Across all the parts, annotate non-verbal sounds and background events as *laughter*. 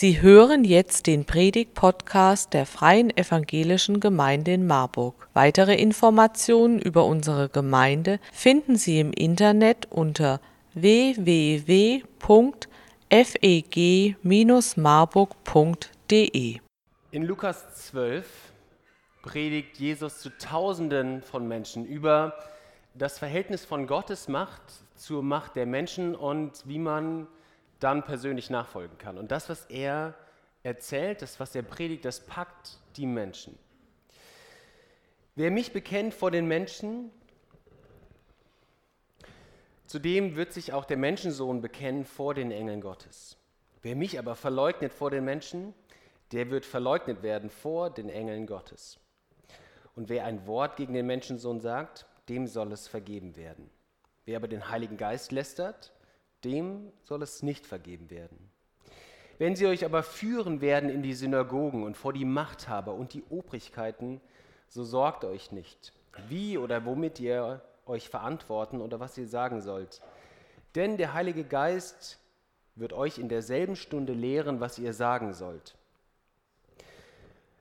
Sie hören jetzt den Predig-Podcast der Freien Evangelischen Gemeinde in Marburg. Weitere Informationen über unsere Gemeinde finden Sie im Internet unter www.feg-marburg.de. In Lukas 12 predigt Jesus zu Tausenden von Menschen über das Verhältnis von Gottes Macht zur Macht der Menschen und wie man dann persönlich nachfolgen kann. Und das, was er erzählt, das, was er predigt, das packt die Menschen. Wer mich bekennt vor den Menschen, zu dem wird sich auch der Menschensohn bekennen vor den Engeln Gottes. Wer mich aber verleugnet vor den Menschen, der wird verleugnet werden vor den Engeln Gottes. Und wer ein Wort gegen den Menschensohn sagt, dem soll es vergeben werden. Wer aber den Heiligen Geist lästert, dem soll es nicht vergeben werden. Wenn sie euch aber führen werden in die Synagogen und vor die Machthaber und die Obrigkeiten, so sorgt euch nicht, wie oder womit ihr euch verantworten oder was ihr sagen sollt. Denn der Heilige Geist wird euch in derselben Stunde lehren, was ihr sagen sollt.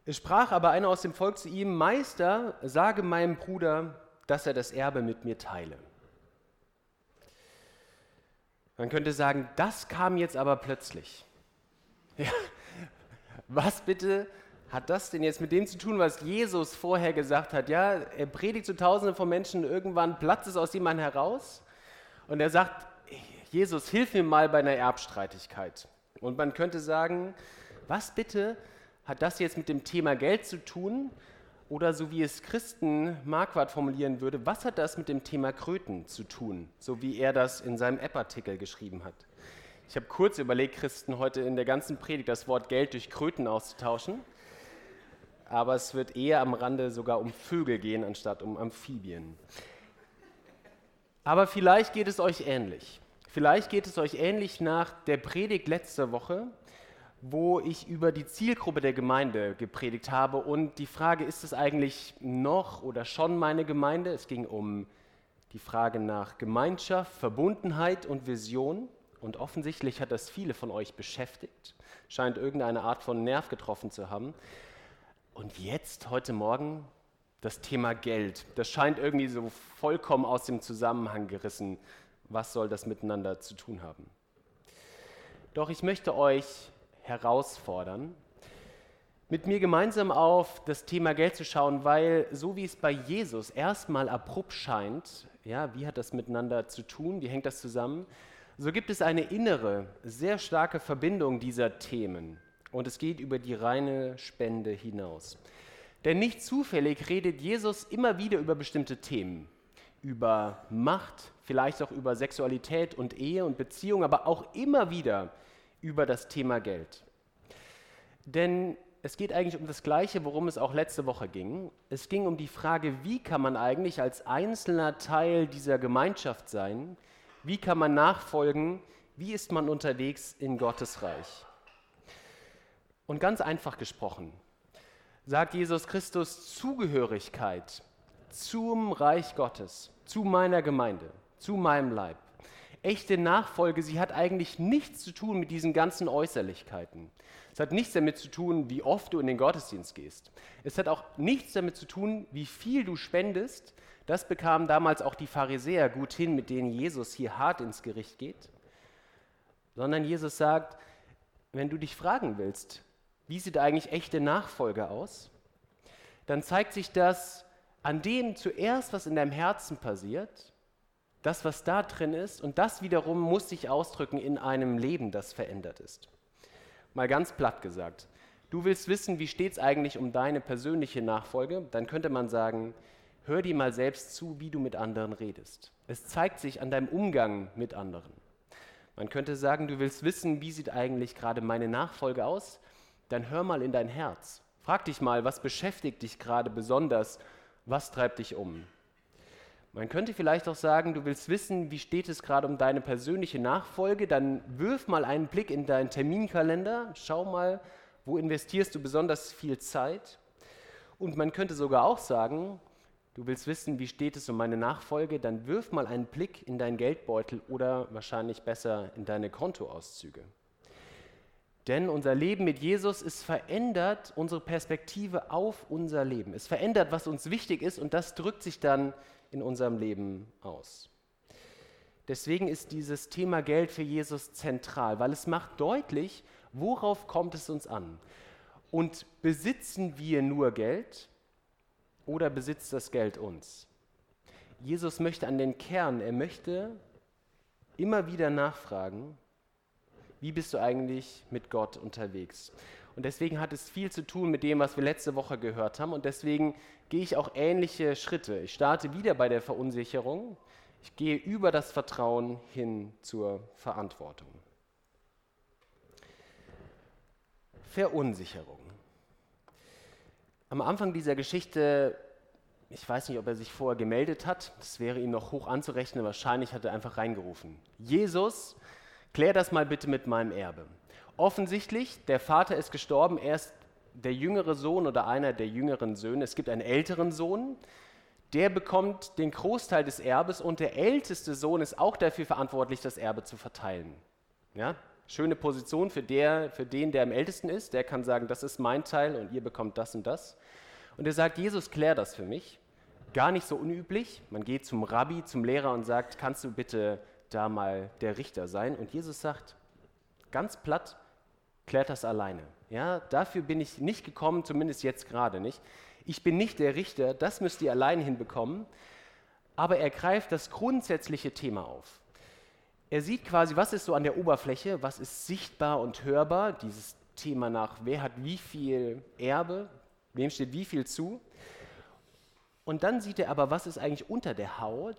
Es sprach aber einer aus dem Volk zu ihm, Meister, sage meinem Bruder, dass er das Erbe mit mir teile. Man könnte sagen, das kam jetzt aber plötzlich. *laughs* Ja, was bitte hat das denn jetzt mit dem zu tun, was Jesus vorher gesagt hat? Ja, er predigt zu Tausenden von Menschen, irgendwann platzt es aus jemandem heraus und er sagt, Jesus, hilf mir mal bei einer Erbstreitigkeit. Und man könnte sagen, was bitte hat das jetzt mit dem Thema Geld zu tun? Oder so wie es Christen Marquardt formulieren würde, was hat das mit dem Thema Kröten zu tun, so wie er das in seinem App-Artikel geschrieben hat? Ich habe kurz überlegt, Christen heute in der ganzen Predigt das Wort Geld durch Kröten auszutauschen, aber es wird eher am Rande sogar um Vögel gehen, anstatt um Amphibien. Aber vielleicht geht es euch ähnlich. Vielleicht geht es euch ähnlich nach der Predigt letzte Woche, wo ich über die Zielgruppe der Gemeinde gepredigt habe und die Frage, ist es eigentlich noch oder schon meine Gemeinde? Es ging um die Frage nach Gemeinschaft, Verbundenheit und Vision und offensichtlich hat das viele von euch beschäftigt, scheint irgendeine Art von Nerv getroffen zu haben. Und jetzt, heute Morgen, das Thema Geld. Das scheint irgendwie so vollkommen aus dem Zusammenhang gerissen. Was soll das miteinander zu tun haben? Doch ich möchte euch herausfordern, mit mir gemeinsam auf das Thema Geld zu schauen, weil so wie es bei Jesus erstmal abrupt scheint, ja, wie hat das miteinander zu tun, wie hängt das zusammen, so gibt es eine innere, sehr starke Verbindung dieser Themen. Und es geht über die reine Spende hinaus. Denn nicht zufällig redet Jesus immer wieder über bestimmte Themen, über Macht, vielleicht auch über Sexualität und Ehe und Beziehung, aber auch immer wieder über über das Thema Geld. Denn es geht eigentlich um das Gleiche, worum es auch letzte Woche ging. Es ging um die Frage, wie kann man eigentlich als einzelner Teil dieser Gemeinschaft sein? Wie kann man nachfolgen? Wie ist man unterwegs in Gottes Reich? Und ganz einfach gesprochen, sagt Jesus Christus Zugehörigkeit zum Reich Gottes, zu meiner Gemeinde, zu meinem Leib echte Nachfolge, sie hat eigentlich nichts zu tun mit diesen ganzen Äußerlichkeiten. Es hat nichts damit zu tun, wie oft du in den Gottesdienst gehst. Es hat auch nichts damit zu tun, wie viel du spendest. Das bekamen damals auch die Pharisäer gut hin, mit denen Jesus hier hart ins Gericht geht. Sondern Jesus sagt, wenn du dich fragen willst, wie sieht eigentlich echte Nachfolge aus, dann zeigt sich das an dem zuerst, was in deinem Herzen passiert das, was da drin ist, und das wiederum muss sich ausdrücken in einem Leben, das verändert ist. Mal ganz platt gesagt, du willst wissen, wie steht es eigentlich um deine persönliche Nachfolge, dann könnte man sagen, hör dir mal selbst zu, wie du mit anderen redest. Es zeigt sich an deinem Umgang mit anderen. Man könnte sagen, du willst wissen, wie sieht eigentlich gerade meine Nachfolge aus, dann hör mal in dein Herz. Frag dich mal, was beschäftigt dich gerade besonders, was treibt dich um? Man könnte vielleicht auch sagen, du willst wissen, wie steht es gerade um deine persönliche Nachfolge, dann wirf mal einen Blick in deinen Terminkalender, schau mal, wo investierst du besonders viel Zeit. Und man könnte sogar auch sagen, du willst wissen, wie steht es um meine Nachfolge, dann wirf mal einen Blick in deinen Geldbeutel oder wahrscheinlich besser in deine Kontoauszüge. Denn unser Leben mit Jesus, es verändert unsere Perspektive auf unser Leben. Es verändert, was uns wichtig ist und das drückt sich dann in unserem Leben aus. Deswegen ist dieses Thema Geld für Jesus zentral, weil es macht deutlich, worauf kommt es uns an. Und besitzen wir nur Geld oder besitzt das Geld uns? Jesus möchte an den Kern, er möchte immer wieder nachfragen, wie bist du eigentlich mit Gott unterwegs? Und deswegen hat es viel zu tun mit dem, was wir letzte Woche gehört haben. Und deswegen gehe ich auch ähnliche Schritte. Ich starte wieder bei der Verunsicherung. Ich gehe über das Vertrauen hin zur Verantwortung. Verunsicherung. Am Anfang dieser Geschichte, ich weiß nicht, ob er sich vorher gemeldet hat, das wäre ihm noch hoch anzurechnen, wahrscheinlich hat er einfach reingerufen. Jesus, klär das mal bitte mit meinem Erbe. Offensichtlich, der Vater ist gestorben, er ist der jüngere Sohn oder einer der jüngeren Söhne. Es gibt einen älteren Sohn, der bekommt den Großteil des Erbes und der älteste Sohn ist auch dafür verantwortlich, das Erbe zu verteilen. Ja? Schöne Position für, der, für den, der am ältesten ist. Der kann sagen, das ist mein Teil und ihr bekommt das und das. Und er sagt, Jesus, klär das für mich. Gar nicht so unüblich. Man geht zum Rabbi, zum Lehrer und sagt, kannst du bitte da mal der Richter sein? Und Jesus sagt, ganz platt, klärt das alleine. Ja, dafür bin ich nicht gekommen, zumindest jetzt gerade nicht. Ich bin nicht der Richter, das müsst ihr allein hinbekommen. Aber er greift das grundsätzliche Thema auf. Er sieht quasi, was ist so an der Oberfläche, was ist sichtbar und hörbar, dieses Thema nach, wer hat wie viel Erbe, wem steht wie viel zu. Und dann sieht er aber, was ist eigentlich unter der Haut.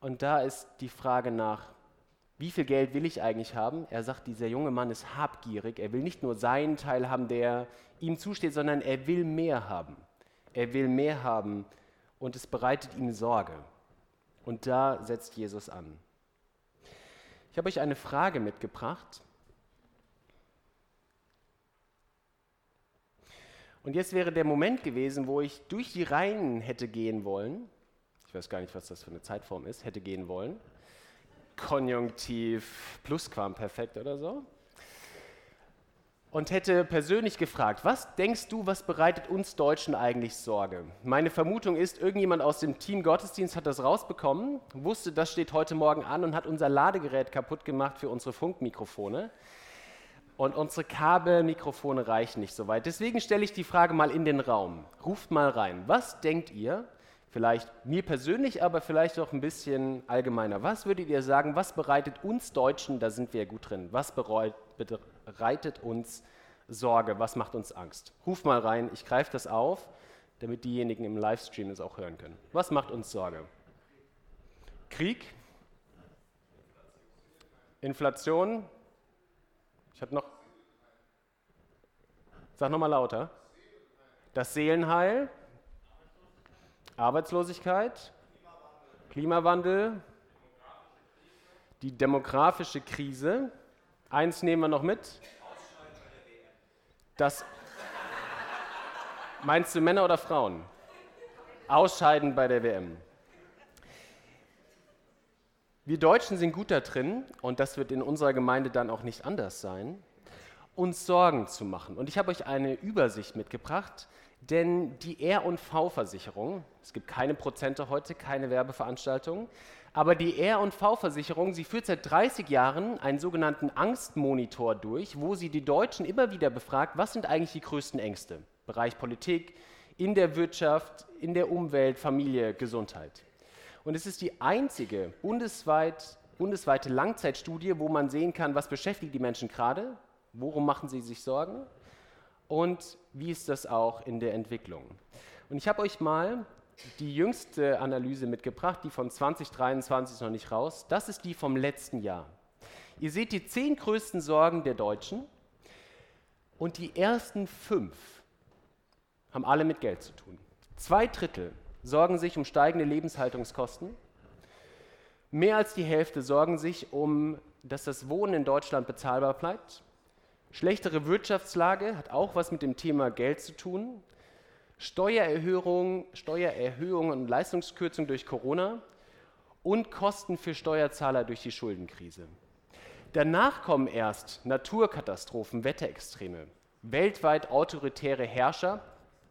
Und da ist die Frage nach, wie viel Geld will ich eigentlich haben? Er sagt, dieser junge Mann ist habgierig. Er will nicht nur seinen Teil haben, der ihm zusteht, sondern er will mehr haben. Er will mehr haben und es bereitet ihm Sorge. Und da setzt Jesus an. Ich habe euch eine Frage mitgebracht. Und jetzt wäre der Moment gewesen, wo ich durch die Reihen hätte gehen wollen. Weiß gar nicht, was das für eine Zeitform ist, hätte gehen wollen. Konjunktiv, Plusquamperfekt oder so. Und hätte persönlich gefragt, was denkst du, was bereitet uns Deutschen eigentlich Sorge? Meine Vermutung ist, irgendjemand aus dem Team Gottesdienst hat das rausbekommen, wusste, das steht heute Morgen an und hat unser Ladegerät kaputt gemacht für unsere Funkmikrofone. Und unsere Kabelmikrofone reichen nicht so weit. Deswegen stelle ich die Frage mal in den Raum. Ruft mal rein. Was denkt ihr, vielleicht mir persönlich, aber vielleicht auch ein bisschen allgemeiner, was würdet ihr sagen, was bereitet uns Deutschen, da sind wir ja gut drin, was bereitet uns Sorge, was macht uns Angst? Ruf mal rein, ich greife das auf, damit diejenigen im Livestream es auch hören können. Was macht uns Sorge? Krieg? Inflation? Ich habe noch. Sag nochmal lauter. Das Seelenheil, Arbeitslosigkeit, Klimawandel, die demografische Krise. Eins nehmen wir noch mit. Das meinst du Männer oder Frauen? Ausscheiden bei der WM. Wir Deutschen sind gut da drin, und das wird in unserer Gemeinde dann auch nicht anders sein, uns Sorgen zu machen. Und ich habe euch eine Übersicht mitgebracht, denn die R&V-Versicherung, es gibt keine Prozente heute, keine Werbeveranstaltungen, aber die R&V-Versicherung, sie führt seit 30 Jahren einen sogenannten Angstmonitor durch, wo sie die Deutschen immer wieder befragt, was sind eigentlich die größten Ängste? Bereich Politik, in der Wirtschaft, in der Umwelt, Familie, Gesundheit. Und es ist die einzige bundesweit, bundesweite Langzeitstudie, wo man sehen kann, was beschäftigt die Menschen gerade, worum machen sie sich Sorgen und wie ist das auch in der Entwicklung. Und ich habe euch mal die jüngste Analyse mitgebracht, die von 2023 ist noch nicht raus. Das ist die vom letzten Jahr. Ihr seht die zehn größten Sorgen der Deutschen und die ersten fünf haben alle mit Geld zu tun. Zwei Drittel sorgen sich um steigende Lebenshaltungskosten. Mehr als die Hälfte sorgen sich um, dass das Wohnen in Deutschland bezahlbar bleibt. Schlechtere Wirtschaftslage hat auch was mit dem Thema Geld zu tun. Steuererhöhungen, Steuererhöhungen und Leistungskürzungen durch Corona und Kosten für Steuerzahler durch die Schuldenkrise. Danach kommen erst Naturkatastrophen, Wetterextreme, weltweit autoritäre Herrscher,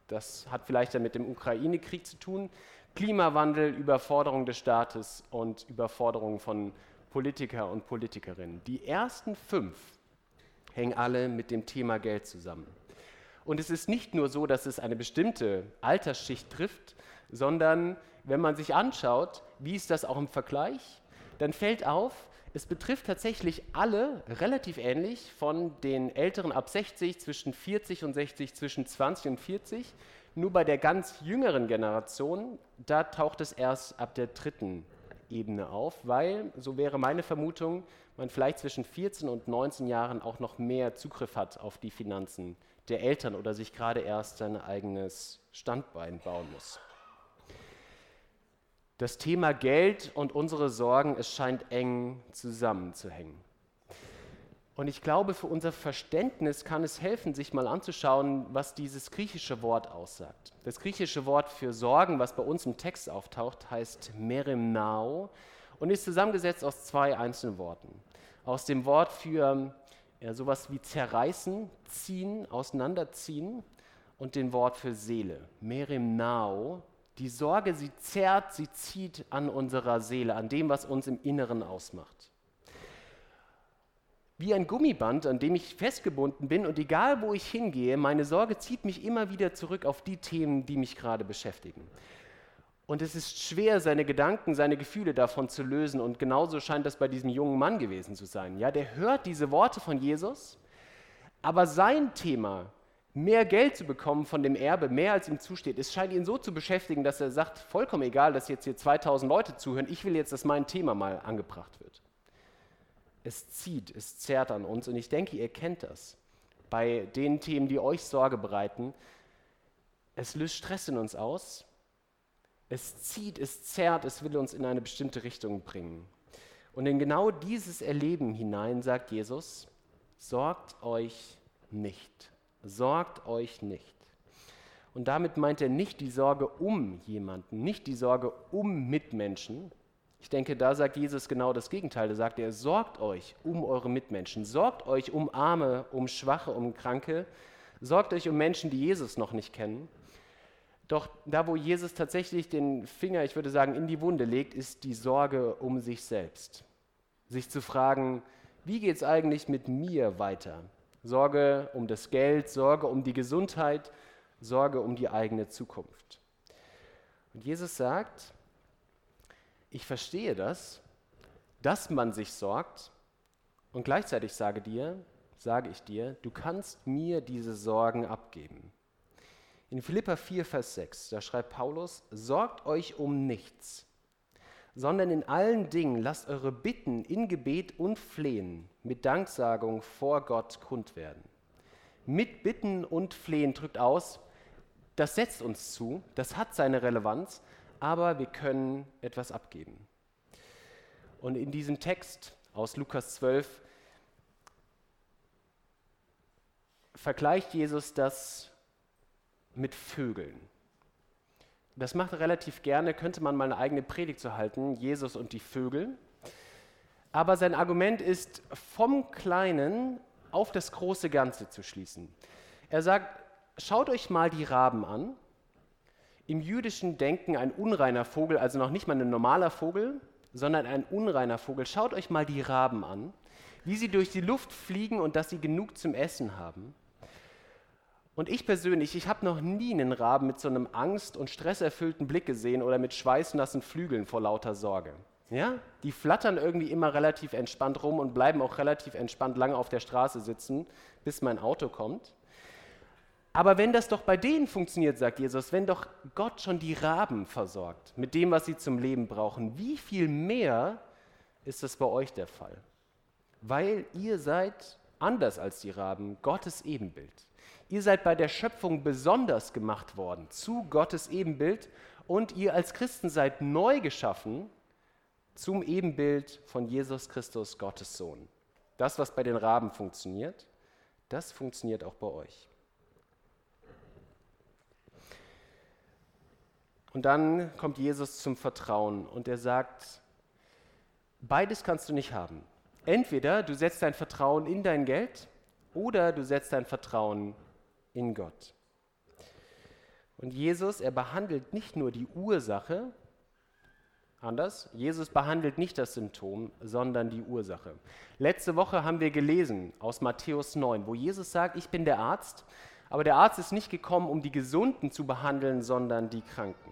das hat vielleicht dann mit dem Ukraine-Krieg zu tun, Klimawandel, Überforderung des Staates und Überforderung von Politiker und Politikerinnen. Die ersten fünf hängen alle mit dem Thema Geld zusammen. Und es ist nicht nur so, dass es eine bestimmte Altersschicht trifft, sondern wenn man sich anschaut, wie ist das auch im Vergleich, dann fällt auf, es betrifft tatsächlich alle relativ ähnlich, von den Älteren ab 60, zwischen 40 und 60, zwischen 20 und 40. Nur bei der ganz jüngeren Generation, da taucht es erst ab der dritten Ebene auf, weil, so wäre meine Vermutung, man vielleicht zwischen 14 und 19 Jahren auch noch mehr Zugriff hat auf die Finanzen der Eltern oder sich gerade erst sein eigenes Standbein bauen muss. Das Thema Geld und unsere Sorgen, es scheint eng zusammenzuhängen. Und ich glaube, für unser Verständnis kann es helfen, sich mal anzuschauen, was dieses griechische Wort aussagt. Das griechische Wort für Sorgen, was bei uns im Text auftaucht, heißt merimnao und ist zusammengesetzt aus zwei einzelnen Worten. Aus dem Wort für ja, sowas wie zerreißen, ziehen, auseinanderziehen und dem Wort für Seele, merimnao, die Sorge, sie zerrt, sie zieht an unserer Seele, an dem, was uns im Inneren ausmacht. Wie ein Gummiband, an dem ich festgebunden bin und egal wo ich hingehe, meine Sorge zieht mich immer wieder zurück auf die Themen, die mich gerade beschäftigen. Und es ist schwer, seine Gedanken, seine Gefühle davon zu lösen. Und genauso scheint das bei diesem jungen Mann gewesen zu sein. Ja, der hört diese Worte von Jesus, aber sein Thema, mehr Geld zu bekommen von dem Erbe, mehr als ihm zusteht. Es scheint ihn so zu beschäftigen, dass er sagt, vollkommen egal, dass jetzt hier 2000 Leute zuhören, ich will jetzt, dass mein Thema mal angebracht wird. Es zieht, es zerrt an uns und ich denke, ihr kennt das. Bei den Themen, die euch Sorge bereiten, es löst Stress in uns aus, es zieht, es zerrt, es will uns in eine bestimmte Richtung bringen. Und in genau dieses Erleben hinein sagt Jesus, sorgt euch nicht sorgt euch nicht. Und damit meint er nicht die Sorge um jemanden, nicht die Sorge um Mitmenschen. Ich denke, da sagt Jesus genau das Gegenteil. Da sagt er, sorgt euch um eure Mitmenschen, sorgt euch um Arme, um Schwache, um Kranke, sorgt euch um Menschen, die Jesus noch nicht kennen. Doch da, wo Jesus tatsächlich den Finger, ich würde sagen, in die Wunde legt, ist die Sorge um sich selbst. Sich zu fragen, wie geht es eigentlich mit mir weiter? Sorge um das Geld, Sorge um die Gesundheit, Sorge um die eigene Zukunft. Und Jesus sagt, ich verstehe das, dass man sich sorgt und gleichzeitig sage dir, sage ich dir, du kannst mir diese Sorgen abgeben. In Philippa 4, Vers 6, da schreibt Paulus, sorgt euch um nichts, sondern in allen Dingen lasst eure Bitten in Gebet und Flehen mit Danksagung vor Gott kund werden. Mit Bitten und Flehen drückt aus, das setzt uns zu, das hat seine Relevanz, aber wir können etwas abgeben. Und in diesem Text aus Lukas 12 vergleicht Jesus das mit Vögeln. Das macht er relativ gerne, könnte man mal eine eigene Predigt zu halten, Jesus und die Vögel. Aber sein Argument ist, vom Kleinen auf das große Ganze zu schließen. Er sagt, schaut euch mal die Raben an. Im jüdischen Denken ein unreiner Vogel, also noch nicht mal ein normaler Vogel, sondern ein unreiner Vogel. Schaut euch mal die Raben an, wie sie durch die Luft fliegen und dass sie genug zum Essen haben. Und ich persönlich, ich habe noch nie einen Raben mit so einem angst- und stresserfüllten Blick gesehen oder mit schweißnassen Flügeln vor lauter Sorge. Ja? Die flattern irgendwie immer relativ entspannt rum und bleiben auch relativ entspannt lange auf der Straße sitzen, bis mein Auto kommt. Aber wenn das doch bei denen funktioniert, sagt Jesus, wenn doch Gott schon die Raben versorgt mit dem, was sie zum Leben brauchen, wie viel mehr ist das bei euch der Fall? Weil ihr seid anders als die Raben, Gottes Ebenbild. Ihr seid bei der Schöpfung besonders gemacht worden, zu Gottes Ebenbild, und ihr als Christen seid neu geschaffen zum Ebenbild von Jesus Christus, Gottes Sohn. Das, was bei den Raben funktioniert, das funktioniert auch bei euch. Und dann kommt Jesus zum Vertrauen und er sagt, beides kannst du nicht haben. Entweder du setzt dein Vertrauen in dein Geld oder du setzt dein Vertrauen in Gott. Und Jesus, er behandelt nicht nur die Ursache, anders, Jesus behandelt nicht das Symptom, sondern die Ursache. Letzte Woche haben wir gelesen aus Matthäus 9, wo Jesus sagt, ich bin der Arzt, aber der Arzt ist nicht gekommen, um die Gesunden zu behandeln, sondern die Kranken.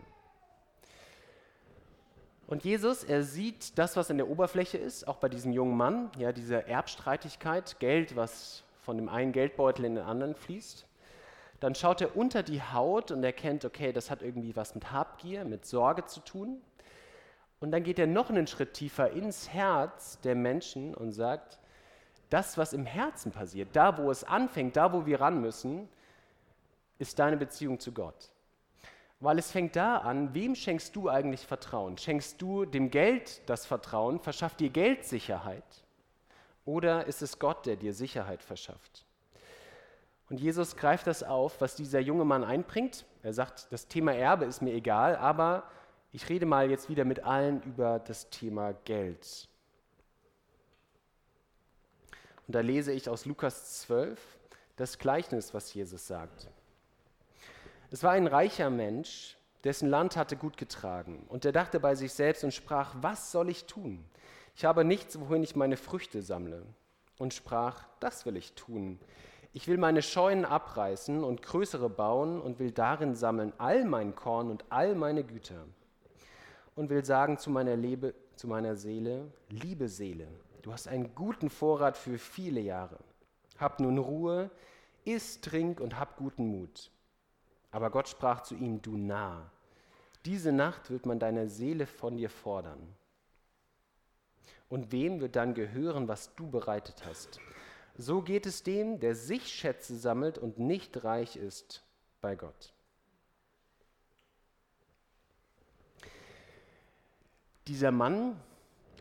Und Jesus, er sieht das, was in der Oberfläche ist, auch bei diesem jungen Mann, ja, diese Erbstreitigkeit, Geld, was von dem einen Geldbeutel in den anderen fließt. Dann schaut er unter die Haut und erkennt, okay, das hat irgendwie was mit Habgier, mit Sorge zu tun. Und dann geht er noch einen Schritt tiefer ins Herz der Menschen und sagt, das, was im Herzen passiert, da, wo es anfängt, da, wo wir ran müssen, ist deine Beziehung zu Gott. Weil es fängt da an, wem schenkst du eigentlich Vertrauen? Schenkst du dem Geld das Vertrauen? Verschafft dir Geld Sicherheit? Oder ist es Gott, der dir Sicherheit verschafft? Und Jesus greift das auf, was dieser junge Mann einbringt. Er sagt, das Thema Erbe ist mir egal, aber ich rede mal jetzt wieder mit allen über das Thema Geld. Und da lese ich aus Lukas 12 das Gleichnis, was Jesus sagt. Es war ein reicher Mensch, dessen Land hatte gut getragen. Und er dachte bei sich selbst und sprach, was soll ich tun? Ich habe nichts, wohin ich meine Früchte sammle. Und sprach, das will ich tun. Ich will meine Scheunen abreißen und größere bauen und will darin sammeln all mein Korn und all meine Güter. Und will sagen zu meiner, Lebe, zu meiner Seele, liebe Seele, du hast einen guten Vorrat für viele Jahre. Hab nun Ruhe, iss, trink und hab guten Mut. Aber Gott sprach zu ihm, du Narr, diese Nacht wird man deine Seele von dir fordern. Und wem wird dann gehören, was du bereitet hast? So geht es dem, der sich Schätze sammelt und nicht reich ist bei Gott. Dieser Mann,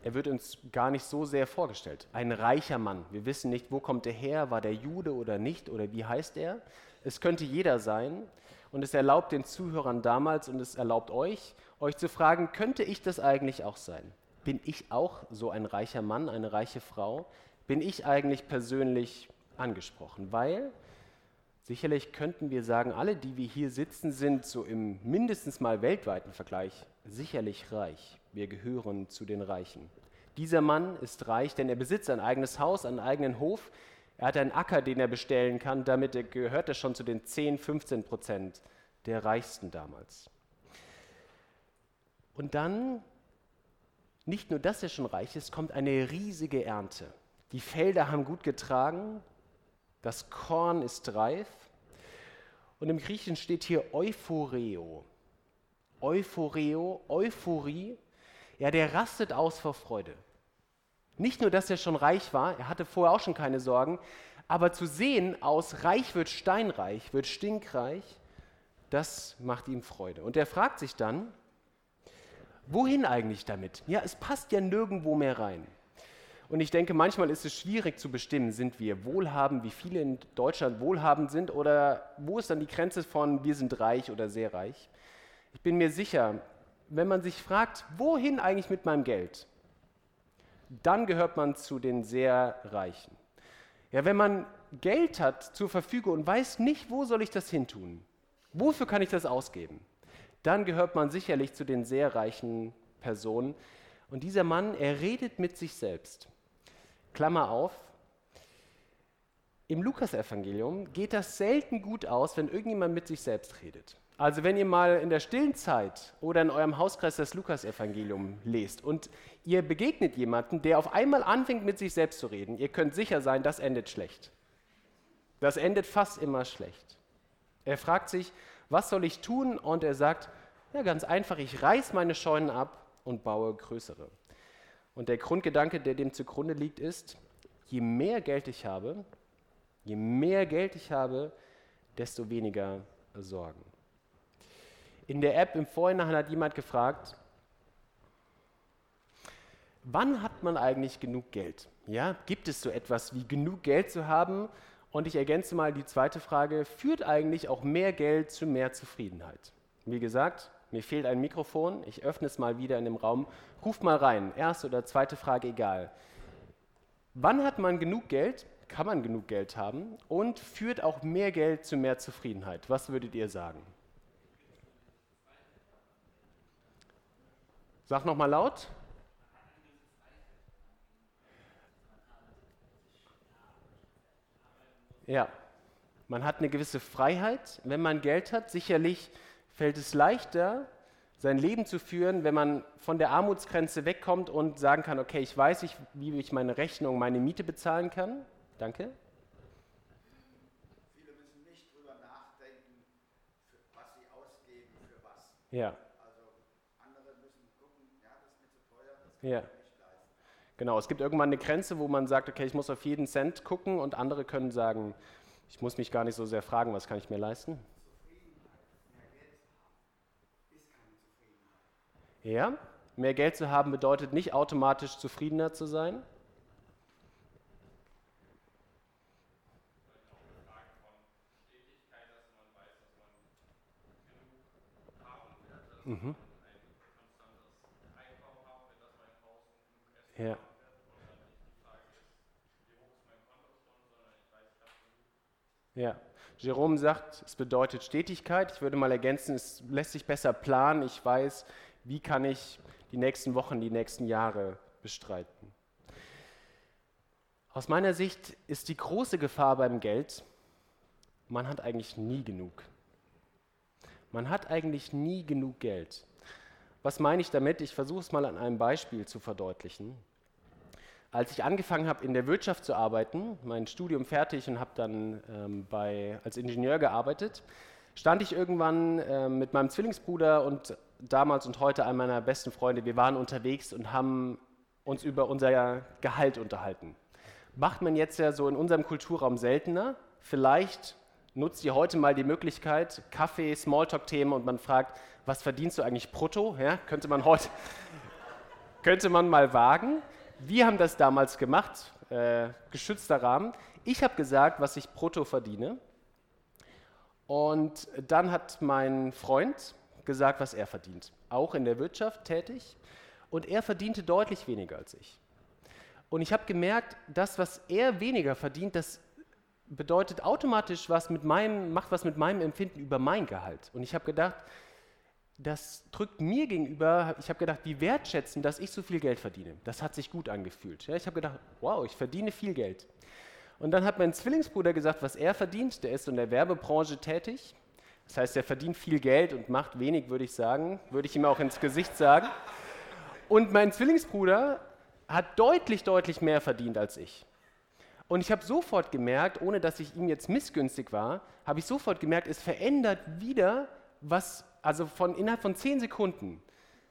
er wird uns gar nicht so sehr vorgestellt. Ein reicher Mann. Wir wissen nicht, wo kommt er her, war der Jude oder nicht oder wie heißt er. Es könnte jeder sein. Und es erlaubt den Zuhörern damals und es erlaubt euch, euch zu fragen, könnte ich das eigentlich auch sein? Bin ich auch so ein reicher Mann, eine reiche Frau? Bin ich eigentlich persönlich angesprochen? Weil sicherlich könnten wir sagen, alle, die wir hier sitzen, sind so im mindestens mal weltweiten Vergleich sicherlich reich. Wir gehören zu den Reichen. Dieser Mann ist reich, denn er besitzt ein eigenes Haus, einen eigenen Hof. Er hat einen Acker, den er bestellen kann. Damit gehört er schon zu den 10, 15 Prozent der Reichsten damals. Und dann, nicht nur, dass er schon reich ist, kommt eine riesige Ernte. Die Felder haben gut getragen, das Korn ist reif. Und im Griechischen steht hier Euphoreo. Euphoreo, Euphorie. Ja, der rastet aus vor Freude. Nicht nur, dass er schon reich war, er hatte vorher auch schon keine Sorgen, aber zu sehen, aus reich wird steinreich, wird stinkreich, das macht ihm Freude. Und er fragt sich dann, wohin eigentlich damit? Ja, es passt ja nirgendwo mehr rein. Und ich denke, manchmal ist es schwierig zu bestimmen, sind wir wohlhabend, wie viele in Deutschland wohlhabend sind oder wo ist dann die Grenze von wir sind reich oder sehr reich. Ich bin mir sicher, wenn man sich fragt, wohin eigentlich mit meinem Geld, dann gehört man zu den sehr Reichen. Ja, wenn man Geld hat zur Verfügung und weiß nicht, wo soll ich das hintun, wofür kann ich das ausgeben, dann gehört man sicherlich zu den sehr reichen Personen. Und dieser Mann, er redet mit sich selbst. Klammer auf, im Lukasevangelium geht das selten gut aus, wenn irgendjemand mit sich selbst redet. Also wenn ihr mal in der stillen Zeit oder in eurem Hauskreis das Lukasevangelium lest und ihr begegnet jemanden, der auf einmal anfängt mit sich selbst zu reden, ihr könnt sicher sein, das endet schlecht. Das endet fast immer schlecht. Er fragt sich, was soll ich tun? Und er sagt, ja ganz einfach, ich reiß meine Scheunen ab und baue größere. Und der Grundgedanke, der dem zugrunde liegt, ist, je mehr Geld ich habe, je mehr Geld ich habe, desto weniger Sorgen. In der App im Vorhinein hat jemand gefragt, wann hat man eigentlich genug Geld? Ja, gibt es so etwas wie genug Geld zu haben? Und ich ergänze mal die zweite Frage, führt eigentlich auch mehr Geld zu mehr Zufriedenheit? Wie gesagt, mir fehlt ein Mikrofon, ich öffne es mal wieder in dem Raum. Ruft mal rein, erste oder zweite Frage, egal. Wann hat man genug Geld? Kann man genug Geld haben? Und führt auch mehr Geld zu mehr Zufriedenheit? Was würdet ihr sagen? Sag noch mal laut. Ja, man hat eine gewisse Freiheit, wenn man Geld hat. Sicherlich fällt es leichter, sein Leben zu führen, wenn man von der Armutsgrenze wegkommt und sagen kann, okay, ich weiß, ich, wie ich meine Rechnung, meine Miete bezahlen kann. Danke. Viele müssen nicht drüber nachdenken, was sie ausgeben, für was. Ja. Also andere müssen gucken, ja, das ist mir zu teuer, das kann ja. ich nicht leisten. Genau, es gibt irgendwann eine Grenze, wo man sagt, okay, ich muss auf jeden Cent gucken und andere können sagen, ich muss mich gar nicht so sehr fragen, was kann ich mir leisten. Ja, mehr Geld zu haben bedeutet nicht automatisch zufriedener zu sein. Mhm. Ja. Ja. Jerome sagt, es bedeutet Stetigkeit. Ich würde mal ergänzen, es lässt sich besser planen. Ich weiß, wie kann ich die nächsten Wochen, die nächsten Jahre bestreiten. Aus meiner Sicht ist die große Gefahr beim Geld, man hat eigentlich nie genug. Man hat eigentlich nie genug Geld. Was meine ich damit? Ich versuche es mal an einem Beispiel zu verdeutlichen. Als ich angefangen habe, in der Wirtschaft zu arbeiten, mein Studium fertig und habe dann ähm, bei, als Ingenieur gearbeitet, stand ich irgendwann äh, mit meinem Zwillingsbruder und damals und heute einen meiner besten Freunde. Wir waren unterwegs und haben uns über unser Gehalt unterhalten. Macht man jetzt ja so in unserem Kulturraum seltener. Vielleicht nutzt ihr heute mal die Möglichkeit, Kaffee, Smalltalk-Themen und man fragt, was verdienst du eigentlich brutto? Ja, könnte man heute, *laughs* könnte man mal wagen. Wir haben das damals gemacht, äh, geschützter Rahmen. Ich habe gesagt, was ich brutto verdiene. Und dann hat mein Freund gesagt, was er verdient. Auch in der Wirtschaft tätig. Und er verdiente deutlich weniger als ich. Und ich habe gemerkt, das, was er weniger verdient, das bedeutet automatisch was mit meinem, macht was mit meinem Empfinden über mein Gehalt. Und ich habe gedacht, das drückt mir gegenüber, ich habe gedacht, wie wertschätzen, dass ich so viel Geld verdiene. Das hat sich gut angefühlt. Ja, ich habe gedacht, wow, ich verdiene viel Geld. Und dann hat mein Zwillingsbruder gesagt, was er verdient. Der ist in der Werbebranche tätig. Das heißt, er verdient viel Geld und macht wenig, würde ich sagen. Würde ich ihm auch ins Gesicht sagen. Und mein Zwillingsbruder hat deutlich, deutlich mehr verdient als ich. Und ich habe sofort gemerkt, ohne dass ich ihm jetzt missgünstig war, habe ich sofort gemerkt, es verändert wieder was, also von innerhalb von zehn Sekunden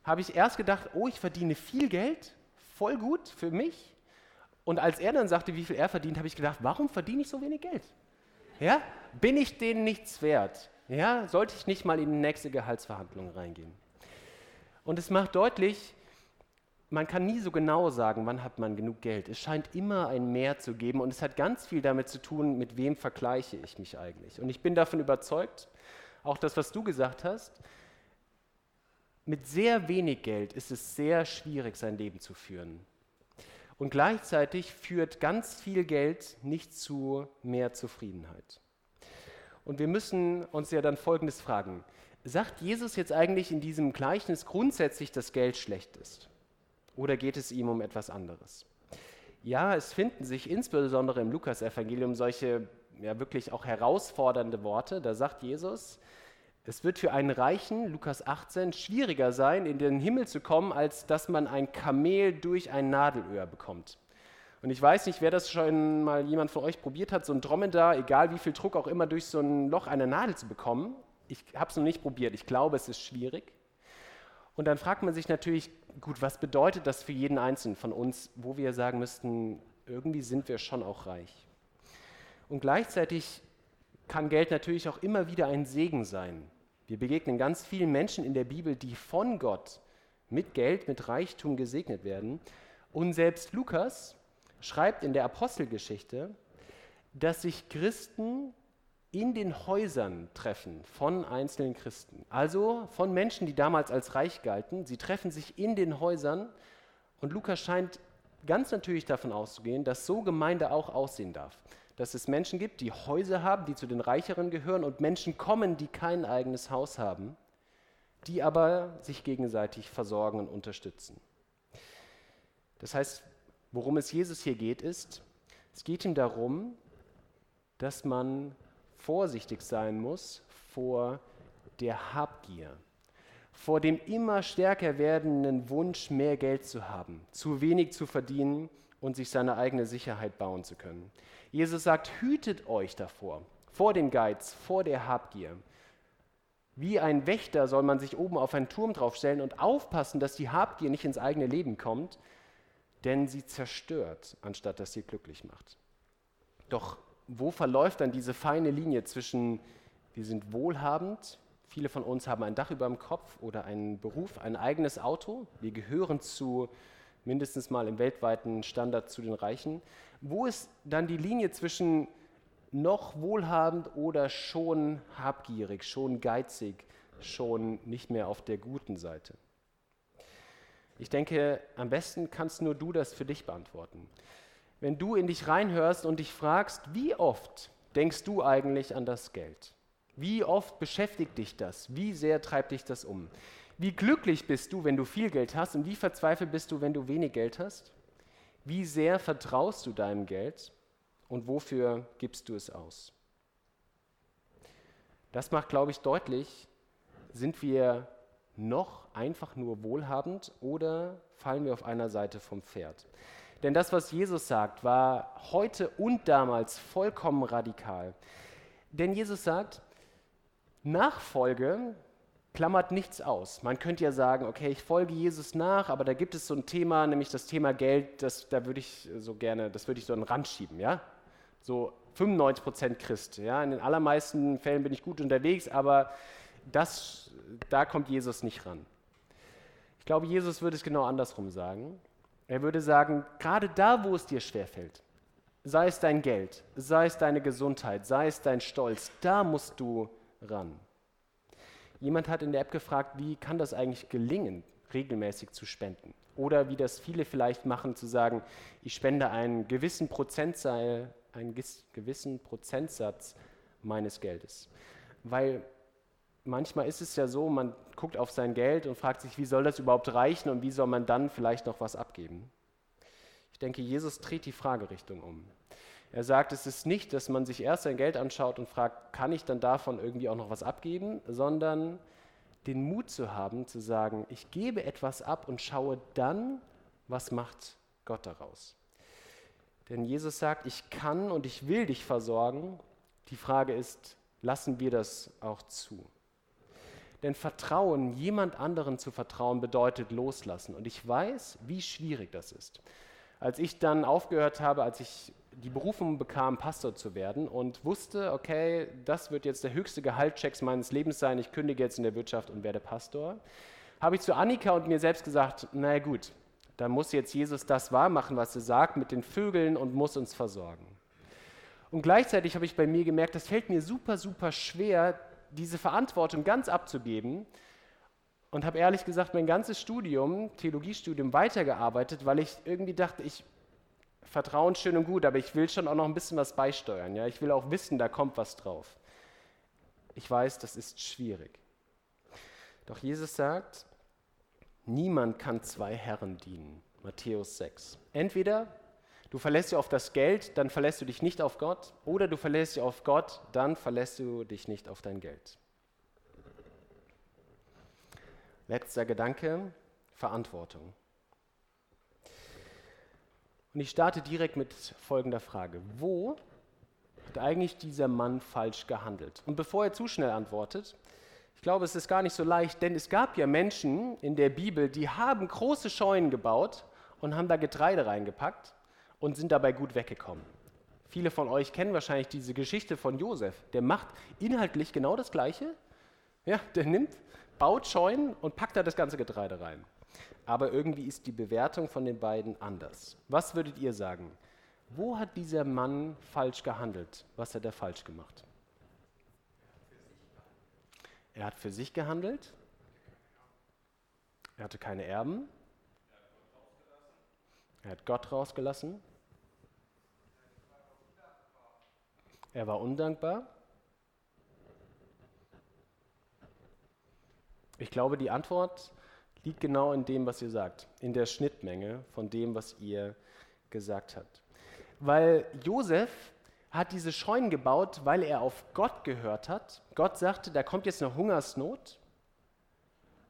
habe ich erst gedacht, oh, ich verdiene viel Geld, voll gut für mich. Und als er dann sagte, wie viel er verdient, habe ich gedacht, warum verdiene ich so wenig Geld? Ja? Bin ich denen nichts wert? Ja? Sollte ich nicht mal in die nächste Gehaltsverhandlung reingehen? Und es macht deutlich, man kann nie so genau sagen, wann hat man genug Geld. Es scheint immer ein Mehr zu geben und es hat ganz viel damit zu tun, mit wem vergleiche ich mich eigentlich. Und ich bin davon überzeugt, auch das, was du gesagt hast, mit sehr wenig Geld ist es sehr schwierig, sein Leben zu führen. Und gleichzeitig führt ganz viel Geld nicht zu mehr Zufriedenheit. Und wir müssen uns ja dann Folgendes fragen. Sagt Jesus jetzt eigentlich in diesem Gleichnis grundsätzlich, dass Geld schlecht ist? Oder geht es ihm um etwas anderes? Ja, es finden sich insbesondere im Lukasevangelium solche ja, wirklich auch herausfordernde Worte. Da sagt Jesus, es wird für einen Reichen, Lukas 18, schwieriger sein, in den Himmel zu kommen, als dass man ein Kamel durch ein Nadelöhr bekommt. Und ich weiß nicht, wer das schon mal jemand von euch probiert hat, so ein Dromedar, egal wie viel Druck auch immer, durch so ein Loch eine Nadel zu bekommen. Ich habe es noch nicht probiert. Ich glaube, es ist schwierig. Und dann fragt man sich natürlich, gut, was bedeutet das für jeden Einzelnen von uns, wo wir sagen müssten, irgendwie sind wir schon auch reich. Und gleichzeitig kann Geld natürlich auch immer wieder ein Segen sein. Wir begegnen ganz vielen Menschen in der Bibel, die von Gott mit Geld, mit Reichtum gesegnet werden. Und selbst Lukas schreibt in der Apostelgeschichte, dass sich Christen in den Häusern treffen von einzelnen Christen. Also von Menschen, die damals als reich galten. Sie treffen sich in den Häusern und Lukas scheint ganz natürlich davon auszugehen, dass so Gemeinde auch aussehen darf. Dass es Menschen gibt, die Häuser haben, die zu den Reicheren gehören und Menschen kommen, die kein eigenes Haus haben, die aber sich gegenseitig versorgen und unterstützen. Das heißt, worum es Jesus hier geht, ist, es geht ihm darum, dass man vorsichtig sein muss vor der Habgier, vor dem immer stärker werdenden Wunsch, mehr Geld zu haben, zu wenig zu verdienen und sich seine eigene Sicherheit bauen zu können. Jesus sagt, hütet euch davor, vor dem Geiz, vor der Habgier. Wie ein Wächter soll man sich oben auf einen Turm draufstellen und aufpassen, dass die Habgier nicht ins eigene Leben kommt, denn sie zerstört, anstatt dass sie glücklich macht. Doch wo verläuft dann diese feine Linie zwischen, wir sind wohlhabend, viele von uns haben ein Dach über dem Kopf oder einen Beruf, ein eigenes Auto, wir gehören zu mindestens mal im weltweiten Standard zu den Reichen. Wo ist dann die Linie zwischen noch wohlhabend oder schon habgierig, schon geizig, schon nicht mehr auf der guten Seite? Ich denke, am besten kannst nur du das für dich beantworten. Wenn du in dich reinhörst und dich fragst, wie oft denkst du eigentlich an das Geld? Wie oft beschäftigt dich das? Wie sehr treibt dich das um? Wie glücklich bist du, wenn du viel Geld hast und wie verzweifelt bist du, wenn du wenig Geld hast? Wie sehr vertraust du deinem Geld und wofür gibst du es aus? Das macht, glaube ich, deutlich, sind wir noch einfach nur wohlhabend oder fallen wir auf einer Seite vom Pferd? Denn das, was Jesus sagt, war heute und damals vollkommen radikal. Denn Jesus sagt, Nachfolge klammert nichts aus. Man könnte ja sagen, okay, ich folge Jesus nach, aber da gibt es so ein Thema, nämlich das Thema Geld, das, da würde ich so gerne, das würde ich so an den Rand schieben, ja? So 95% Christ, ja? In den allermeisten Fällen bin ich gut unterwegs, aber das, da kommt Jesus nicht ran. Ich glaube, Jesus würde es genau andersrum sagen. Er würde sagen, gerade da, wo es dir schwerfällt, sei es dein Geld, sei es deine Gesundheit, sei es dein Stolz, da musst du ran. Jemand hat in der App gefragt, wie kann das eigentlich gelingen, regelmäßig zu spenden? Oder wie das viele vielleicht machen, zu sagen, ich spende einen gewissen, Prozentsatz, einen gewissen Prozentsatz meines Geldes. Weil manchmal ist es ja so, man guckt auf sein Geld und fragt sich, wie soll das überhaupt reichen und wie soll man dann vielleicht noch was abgeben? Ich denke, Jesus dreht die Fragerichtung um. Er sagt, es ist nicht, dass man sich erst sein Geld anschaut und fragt, kann ich dann davon irgendwie auch noch was abgeben, sondern den Mut zu haben, zu sagen, ich gebe etwas ab und schaue dann, was macht Gott daraus. Denn Jesus sagt, ich kann und ich will dich versorgen. Die Frage ist, lassen wir das auch zu? Denn Vertrauen, jemand anderen zu vertrauen, bedeutet loslassen. Und ich weiß, wie schwierig das ist. Als ich dann aufgehört habe, als ich die Berufung bekam, Pastor zu werden und wusste, okay, das wird jetzt der höchste Gehaltscheck meines Lebens sein, ich kündige jetzt in der Wirtschaft und werde Pastor, habe ich zu Annika und mir selbst gesagt, na gut, dann muss jetzt Jesus das wahrmachen, was er sagt mit den Vögeln und muss uns versorgen. Und gleichzeitig habe ich bei mir gemerkt, das fällt mir super, super schwer, diese Verantwortung ganz abzugeben und habe ehrlich gesagt mein ganzes Studium, Theologiestudium, weitergearbeitet, weil ich irgendwie dachte, ich Vertrauen schön und gut, aber ich will schon auch noch ein bisschen was beisteuern. Ja? Ich will auch wissen, da kommt was drauf. Ich weiß, das ist schwierig. Doch Jesus sagt, niemand kann zwei Herren dienen. Matthäus 6. Entweder Du verlässt dich auf das Geld, dann verlässt du dich nicht auf Gott. Oder du verlässt dich auf Gott, dann verlässt du dich nicht auf dein Geld. Letzter Gedanke, Verantwortung. Und ich starte direkt mit folgender Frage. Wo hat eigentlich dieser Mann falsch gehandelt? Und bevor er zu schnell antwortet, ich glaube, es ist gar nicht so leicht, denn es gab ja Menschen in der Bibel, die haben große Scheunen gebaut und haben da Getreide reingepackt und sind dabei gut weggekommen. Viele von euch kennen wahrscheinlich diese Geschichte von Josef. Der macht inhaltlich genau das Gleiche. Ja, der nimmt, baut Scheunen und packt da das ganze Getreide rein. Aber irgendwie ist die Bewertung von den beiden anders. Was würdet ihr sagen? Wo hat dieser Mann falsch gehandelt? Was hat er falsch gemacht? Er hat für sich gehandelt. Er hatte keine Erben. Er hat Gott rausgelassen. Er war undankbar. Ich glaube, die Antwort liegt genau in dem, was ihr sagt, in der Schnittmenge von dem, was ihr gesagt habt. Weil Josef hat diese Scheunen gebaut, weil er auf Gott gehört hat. Gott sagte, da kommt jetzt eine Hungersnot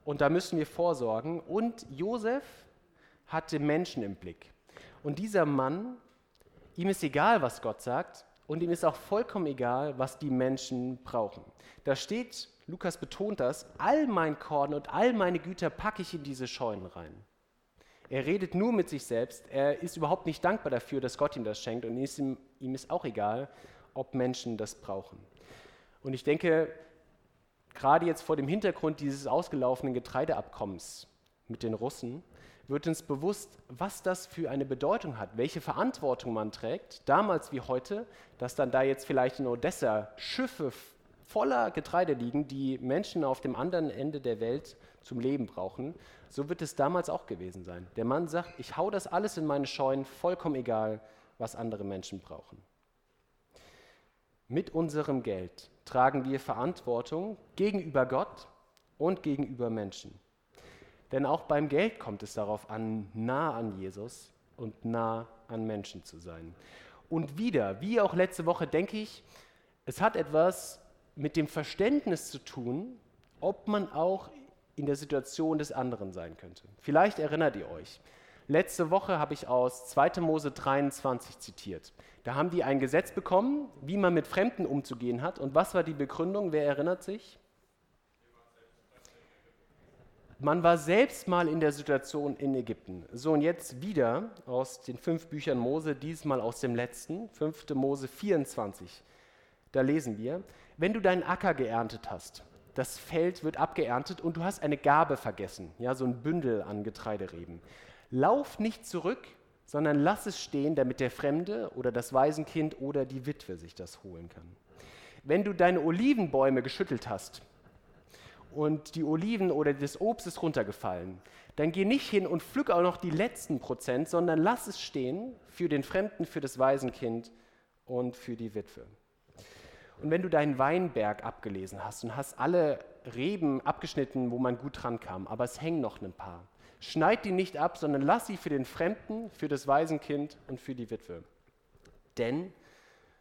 und da müssen wir vorsorgen. Und Josef hatte Menschen im Blick. Und dieser Mann, ihm ist egal, was Gott sagt, und ihm ist auch vollkommen egal, was die Menschen brauchen. Da steht, Lukas betont das, all mein Korn und all meine Güter packe ich in diese Scheunen rein. Er redet nur mit sich selbst, er ist überhaupt nicht dankbar dafür, dass Gott ihm das schenkt und ihm, ihm ist auch egal, ob Menschen das brauchen. Und ich denke, gerade jetzt vor dem Hintergrund dieses ausgelaufenen Getreideabkommens mit den Russen, wird uns bewusst, was das für eine Bedeutung hat, welche Verantwortung man trägt, damals wie heute, dass dann da jetzt vielleicht in Odessa Schiffe voller Getreide liegen, die Menschen auf dem anderen Ende der Welt zum Leben brauchen. So wird es damals auch gewesen sein. Der Mann sagt, ich hau das alles in meine Scheunen, vollkommen egal, was andere Menschen brauchen. Mit unserem Geld tragen wir Verantwortung gegenüber Gott und gegenüber Menschen. Denn auch beim Geld kommt es darauf an, nah an Jesus und nah an Menschen zu sein. Und wieder, wie auch letzte Woche, denke ich, es hat etwas mit dem Verständnis zu tun, ob man auch in der Situation des anderen sein könnte. Vielleicht erinnert ihr euch. Letzte Woche habe ich aus 2. Mose 23 zitiert. Da haben die ein Gesetz bekommen, wie man mit Fremden umzugehen hat. Und was war die Begründung? Wer erinnert sich? Man war selbst mal in der Situation in Ägypten. So, und jetzt wieder aus den fünf Büchern Mose, diesmal aus dem letzten, 5. Mose 24. Da lesen wir, wenn du deinen Acker geerntet hast, das Feld wird abgeerntet und du hast eine Gabe vergessen, ja, so ein Bündel an Getreidereben. Lauf nicht zurück, sondern lass es stehen, damit der Fremde oder das Waisenkind oder die Witwe sich das holen kann. Wenn du deine Olivenbäume geschüttelt hast, und die Oliven oder das Obst ist runtergefallen, dann geh nicht hin und pflück auch noch die letzten Prozent, sondern lass es stehen für den Fremden, für das Waisenkind und für die Witwe. Und wenn du deinen Weinberg abgelesen hast und hast alle Reben abgeschnitten, wo man gut dran kam, aber es hängen noch ein paar, schneid die nicht ab, sondern lass sie für den Fremden, für das Waisenkind und für die Witwe. Denn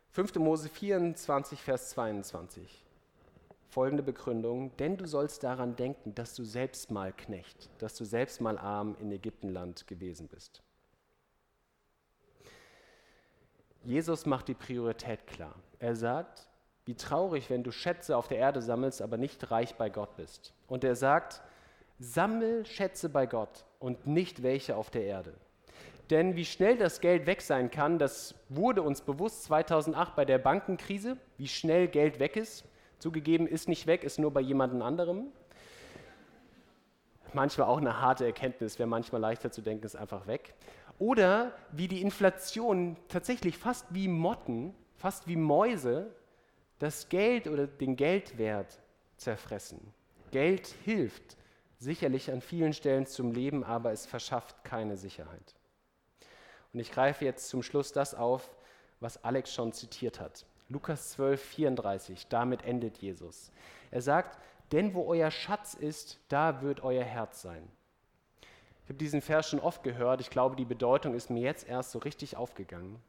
5. Mose 24, Vers 22 folgende Begründung, denn du sollst daran denken, dass du selbst mal Knecht, dass du selbst mal arm in Ägyptenland gewesen bist. Jesus macht die Priorität klar. Er sagt, wie traurig, wenn du Schätze auf der Erde sammelst, aber nicht reich bei Gott bist. Und er sagt, sammel Schätze bei Gott und nicht welche auf der Erde. Denn wie schnell das Geld weg sein kann, das wurde uns bewusst 2008 bei der Bankenkrise, wie schnell Geld weg ist. Zugegeben, ist nicht weg, ist nur bei jemand anderem. Manchmal auch eine harte Erkenntnis, wäre manchmal leichter zu denken, ist einfach weg. Oder wie die Inflation tatsächlich fast wie Motten, fast wie Mäuse, das Geld oder den Geldwert zerfressen. Geld hilft sicherlich an vielen Stellen zum Leben, aber es verschafft keine Sicherheit. Und ich greife jetzt zum Schluss das auf, was Alex schon zitiert hat. Lukas 12, 34, damit endet Jesus. Er sagt, denn wo euer Schatz ist, da wird euer Herz sein. Ich habe diesen Vers schon oft gehört, ich glaube, die Bedeutung ist mir jetzt erst so richtig aufgegangen.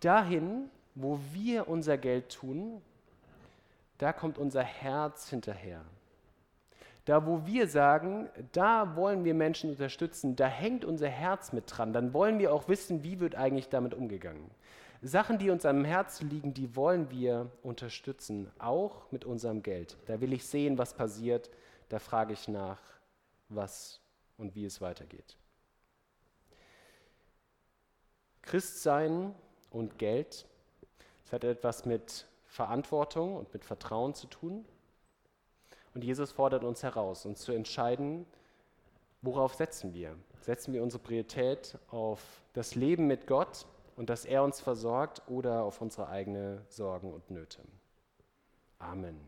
Dahin, wo wir unser Geld tun, da kommt unser Herz hinterher. Da, wo wir sagen, da wollen wir Menschen unterstützen, da hängt unser Herz mit dran, dann wollen wir auch wissen, wie wird eigentlich damit umgegangen. Sachen, die uns am Herzen liegen, die wollen wir unterstützen, auch mit unserem Geld. Da will ich sehen, was passiert, da frage ich nach, was und wie es weitergeht. Christsein und Geld, das hat etwas mit Verantwortung und mit Vertrauen zu tun. Und Jesus fordert uns heraus, uns zu entscheiden, worauf setzen wir. Setzen wir unsere Priorität auf das Leben mit Gott und dass er uns versorgt oder auf unsere eigenen Sorgen und Nöte. Amen.